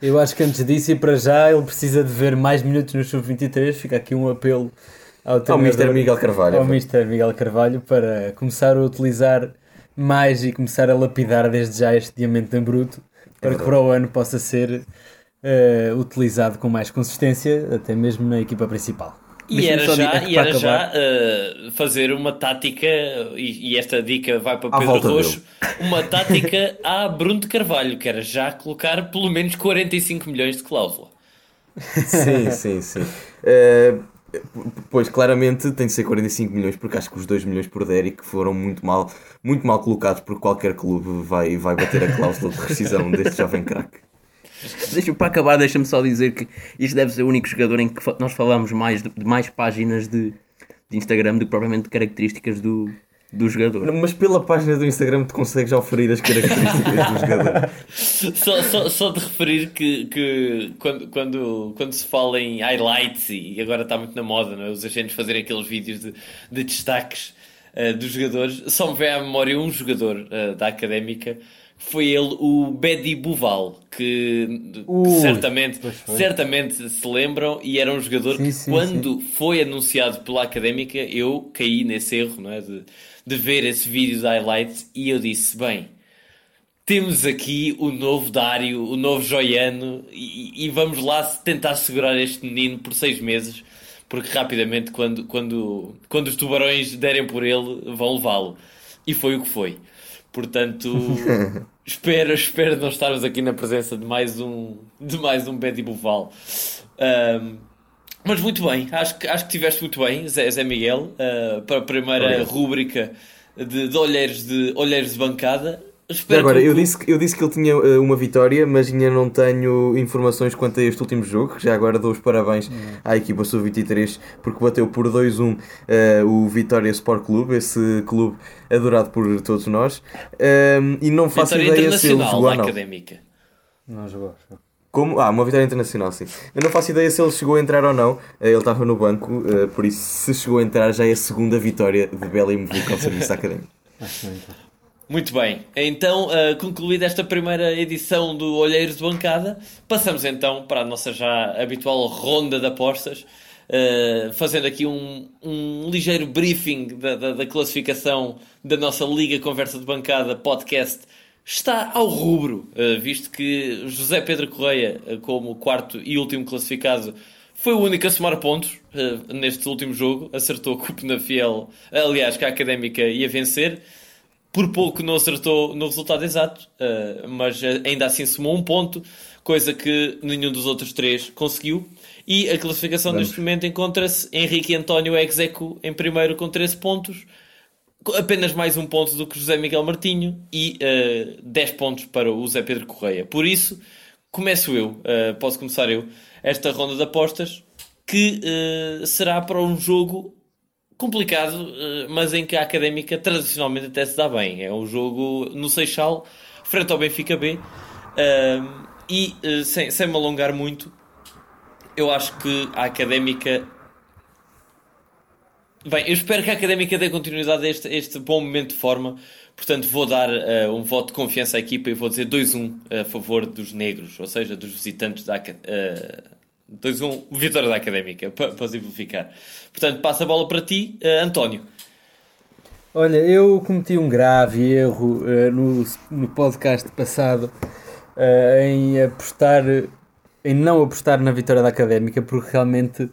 Speaker 4: Eu acho que antes disso e para já ele precisa de ver mais minutos no Sub-23. Fica aqui um apelo
Speaker 2: ao, ao Mr. Miguel Carvalho.
Speaker 4: Ao Mr. Miguel Carvalho para começar a utilizar mais e começar a lapidar desde já este diamante em bruto para é que para o ano possa ser eh, utilizado com mais consistência, até mesmo na equipa principal.
Speaker 1: E era já, e era já eh, fazer uma tática, e, e esta dica vai para Pedro Roxo, uma tática a Bruno de Carvalho, que era já colocar pelo menos 45 milhões de cláusula.
Speaker 2: Sim, sim, sim. Eh, pois, claramente tem de ser 45 milhões, porque acho que os 2 milhões por Derek foram muito mal, muito mal colocados, porque qualquer clube vai, vai bater a cláusula de rescisão deste jovem craque.
Speaker 3: Deixa, para acabar, deixa-me só dizer que isto deve ser o único jogador em que nós falamos mais de, de mais páginas de, de Instagram do que propriamente de características do, do jogador.
Speaker 2: Mas pela página do Instagram tu consegues já oferir as características do jogador.
Speaker 1: Só, só, só de referir que, que quando, quando, quando se fala em highlights, e agora está muito na moda, não é? os agentes fazerem aqueles vídeos de, de destaques eh, dos jogadores, só me vem à memória um jogador eh, da académica, foi ele, o Bedi Buval, que, que certamente, certamente se lembram, e era um jogador
Speaker 4: Sim,
Speaker 1: que
Speaker 4: sim,
Speaker 1: quando foi anunciado pela académica, eu caí nesse erro não é? de, de ver esse vídeo de highlights, e eu disse, bem temos aqui o novo Dário, o novo Joiano, e, e vamos lá tentar segurar este menino por seis meses, porque rapidamente, quando, quando, quando os tubarões derem por ele, vão levá-lo. E foi o que foi. Portanto, espero, espero não estarmos aqui na presença de mais um, de mais um Betty Boval. Ahm, mas muito bem, acho que, acho que tiveste muito bem, Zé, Zé Miguel, ah, para a primeira
Speaker 2: Obrigado.
Speaker 1: rúbrica de, de, olheiros de olheiros de bancada. Espero
Speaker 2: agora,
Speaker 1: que
Speaker 2: eu disse, que- eu disse que ele tinha eh, uma vitória, mas ainda não tenho informações quanto a este último jogo. Já agora dou os parabéns à equipa Sub-23 porque bateu por 2-1 eh, o Vitória Sport Clube, esse clube adorado por todos nós. Ehm, e não faço
Speaker 1: Vitória
Speaker 2: ideia se ele jogou ou não.
Speaker 1: Académica.
Speaker 4: Não jogou.
Speaker 2: Como? Ah, uma vitória internacional, sim. Eu não faço ideia se ele chegou a entrar ou não. Eh, Ele estava no banco, por isso, se chegou a entrar, já é a segunda vitória de Belém com o serviço académico.
Speaker 4: Acho que não então.
Speaker 1: Muito bem, então uh, concluída esta primeira edição do Olheiros de Bancada, passamos então para a nossa já habitual ronda de apostas, uh, fazendo aqui um, um ligeiro briefing da, da- da classificação da nossa Liga Conversa de Bancada podcast. Está ao rubro, uh, visto que José Pedro Correia, como quarto e último classificado, foi o único a somar pontos neste último jogo, acertou que o Penafiel, aliás, que a Académica ia vencer por pouco não acertou no resultado exato, eh, mas eh, ainda assim somou um ponto, coisa que nenhum dos outros três conseguiu. E a classificação
Speaker 2: Vamos.
Speaker 1: neste momento encontra-se Henrique António Execo em primeiro com 13 pontos, apenas mais um ponto do que José Miguel Martinho e eh, 10 pontos para o José Pedro Correia. Por isso, começo eu, eh, posso começar eu, esta ronda de apostas, que eh, será para um jogo complicado, eh, mas em que a Académica tradicionalmente até se dá bem. É um jogo no Seixal, frente ao Benfica B. Ahm, e, eh, sem, sem me alongar muito, eu acho que a Académica... Bem, eu espero que a Académica dê continuidade a este, este bom momento de forma. Portanto, vou dar eh, um voto de confiança à equipa e vou dizer 2-1 a favor dos negros, ou seja, dos visitantes da eh, 2-1, vitória da Académica, para, para simplificar. Portanto, passa a bola para ti, eh, António.
Speaker 4: Olha, eu cometi um grave erro eh, no, no podcast passado eh, em apostar, em não apostar na vitória da Académica, porque realmente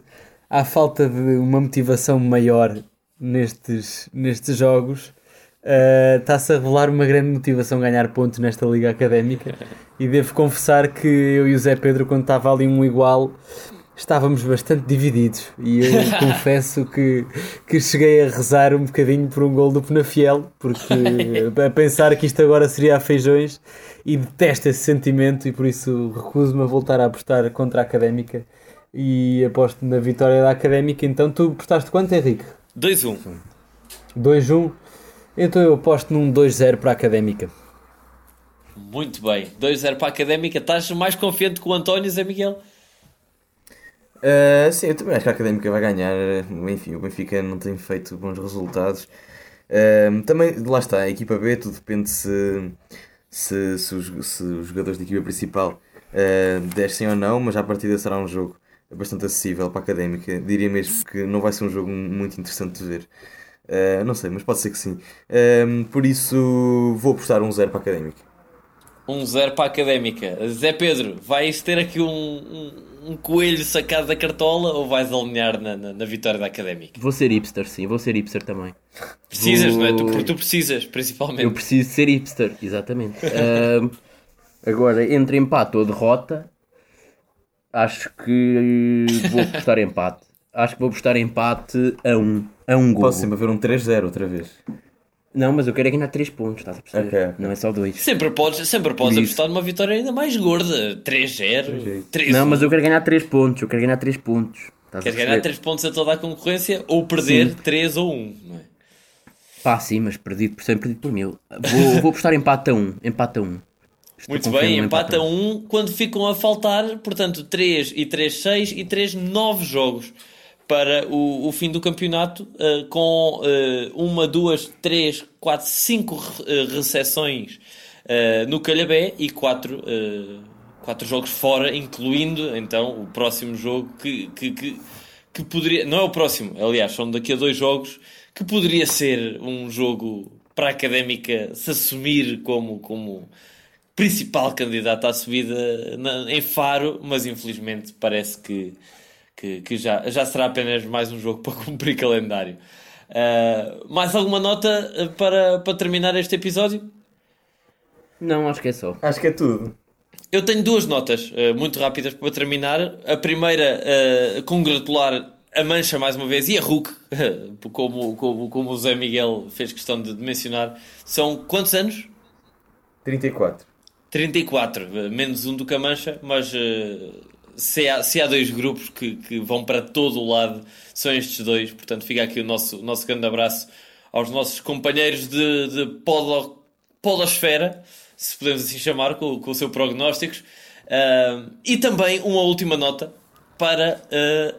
Speaker 4: há falta de uma motivação maior nestes, nestes jogos. Eh, Está-se a revelar uma grande motivação ganhar pontos nesta Liga Académica e devo confessar que eu e o Zé Pedro, quando estava ali um igual, estávamos bastante divididos e eu confesso que, que cheguei a rezar um bocadinho por um gol do Penafiel, porque a pensar que isto agora seria a feijões e detesto esse sentimento e por isso recuso-me a voltar a apostar contra a Académica e aposto na vitória da Académica. Então tu apostaste quanto, Henrique?
Speaker 1: 2-1.
Speaker 4: 2-1? Então eu aposto num 2-0 para a Académica.
Speaker 1: Muito bem. 2-0 para a Académica. Estás mais confiante que o António, Zé Miguel?
Speaker 2: Uh, sim, eu também acho que a Académica vai ganhar. Enfim, o Benfica não tem feito bons resultados. Uh, também, lá está, a equipa B, tudo depende se, se, se, os, se os jogadores da equipa principal uh, descem ou não, mas à partida será um jogo bastante acessível para a Académica. Diria mesmo que não vai ser um jogo muito interessante de ver. Uh, não sei, mas pode ser que sim. Uh, por isso, vou apostar um 0 para a Académica.
Speaker 1: 1-0 para a Académica. Zé Pedro, vais ter aqui um, um, um coelho sacado da cartola ou vais alinhar na, na, na vitória da Académica?
Speaker 3: Vou ser hipster, sim, vou ser hipster também.
Speaker 1: Precisas,
Speaker 3: Vou-
Speaker 1: não é? Tu, porque tu precisas, principalmente.
Speaker 3: Eu preciso ser hipster, exatamente. Ahm, agora, entre empate ou derrota, acho que vou apostar empate. Acho que vou apostar empate a um, a um gol.
Speaker 2: Posso sempre haver um 3-0 outra vez.
Speaker 3: Não, mas eu quero é ganhar 3 pontos, estás a perceber?
Speaker 2: Ok, ok.
Speaker 3: Não é só 2.
Speaker 1: Sempre podes, sempre podes
Speaker 3: Isso.
Speaker 1: apostar numa vitória ainda mais gorda. 3-0, 3
Speaker 3: Não, mas eu quero ganhar 3 pontos, eu quero ganhar 3 pontos. Estás a
Speaker 1: Queres ganhar
Speaker 3: perceber?
Speaker 1: 3 pontos a toda a concorrência ou perder 3 ou 1, não é?
Speaker 3: Pá, sim, mas perdido por 100, perdido por 1000. Vou, vou apostar empate a 1. Empate a 1. Estou
Speaker 1: Muito bem, empate a 1 quando ficam a faltar, portanto, 3 e 3, 6 e 3, 9 jogos para o, o fim do campeonato, eh, com eh, uma, duas, três, quatro, cinco uh, recepções eh, no Calhabé e 4 quatro jogos fora, incluindo então o próximo jogo que, que, que, que poderia. Não é o próximo, aliás, são daqui a dois jogos que poderia ser um jogo para a académica se assumir como. como principal candidato à subida na- em Faro, mas infelizmente parece que, que, que já, já será apenas mais um jogo para cumprir calendário. Ah, mais alguma nota ah, para, para terminar este episódio?
Speaker 3: Não, acho que é só.
Speaker 2: Acho que é tudo.
Speaker 1: Eu tenho duas notas ah, muito rápidas para terminar. A primeira, ah, congratular a Mancha mais uma vez e a Hulk, como, como, como o Zé Miguel fez questão de, de mencionar. São quantos anos?
Speaker 2: 34.
Speaker 1: 34, eh, menos um do que a Mancha, mas eh, se, há, se há dois grupos que, que vão para todo o lado, são estes dois. Portanto, fica aqui o nosso, nosso grande abraço aos nossos companheiros de, de podo, podosfera, se podemos assim chamar, com, com o seu prognósticos. Ah, e também uma última nota para eh,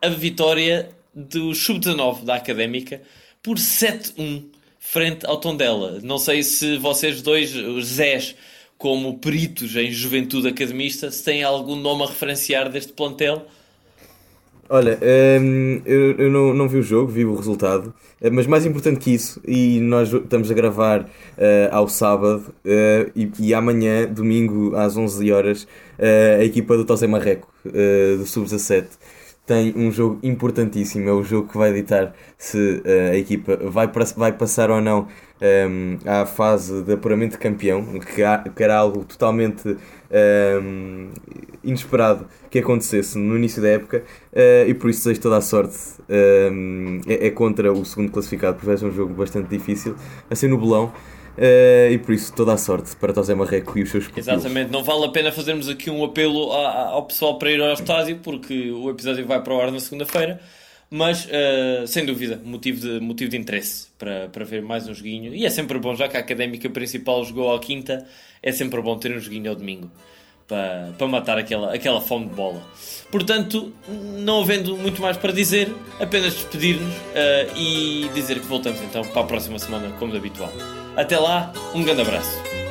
Speaker 1: a vitória do Sub-19 da Académica por 7-1 frente ao Tondela. Não sei se vocês dois, os Zés, como peritos em juventude academista, se têm algum nome a referenciar deste plantel.
Speaker 2: Olha, hum, eu, eu não, não vi o jogo, vi o resultado, eh, mas mais importante que isso, e nós estamos a gravar eh, ao sábado eh, e, e amanhã, domingo, às 11 horas, eh, a equipa do Tosé Marreco, do Sub-17, tem um jogo importantíssimo, é o jogo que vai ditar se a equipa vai, vai passar ou não hum, à fase de apuramento de campeão, que, que era algo totalmente hum, inesperado que acontecesse no início da época eh, e por isso desejo toda a sorte. Hum, é, é contra o segundo classificado, porque vai ser um jogo bastante difícil, a ser no Belão. eh, e por isso toda a sorte para Tosé Marreco e os seus pupilos.
Speaker 1: Exatamente, não vale a pena fazermos aqui um apelo a- a- ao pessoal para ir ao estádio, porque o episódio vai para o ar na segunda-feira. Mas, eh, sem dúvida, motivo de, motivo de interesse para, para ver mais um joguinho. E é sempre bom, já que a académica principal jogou à quinta, é sempre bom ter um joguinho ao domingo para, para matar aquela, aquela fome de bola. Portanto, não havendo muito mais para dizer, apenas despedir-nos eh, e dizer que voltamos então para a próxima semana, como de habitual. Até lá, um grande abraço.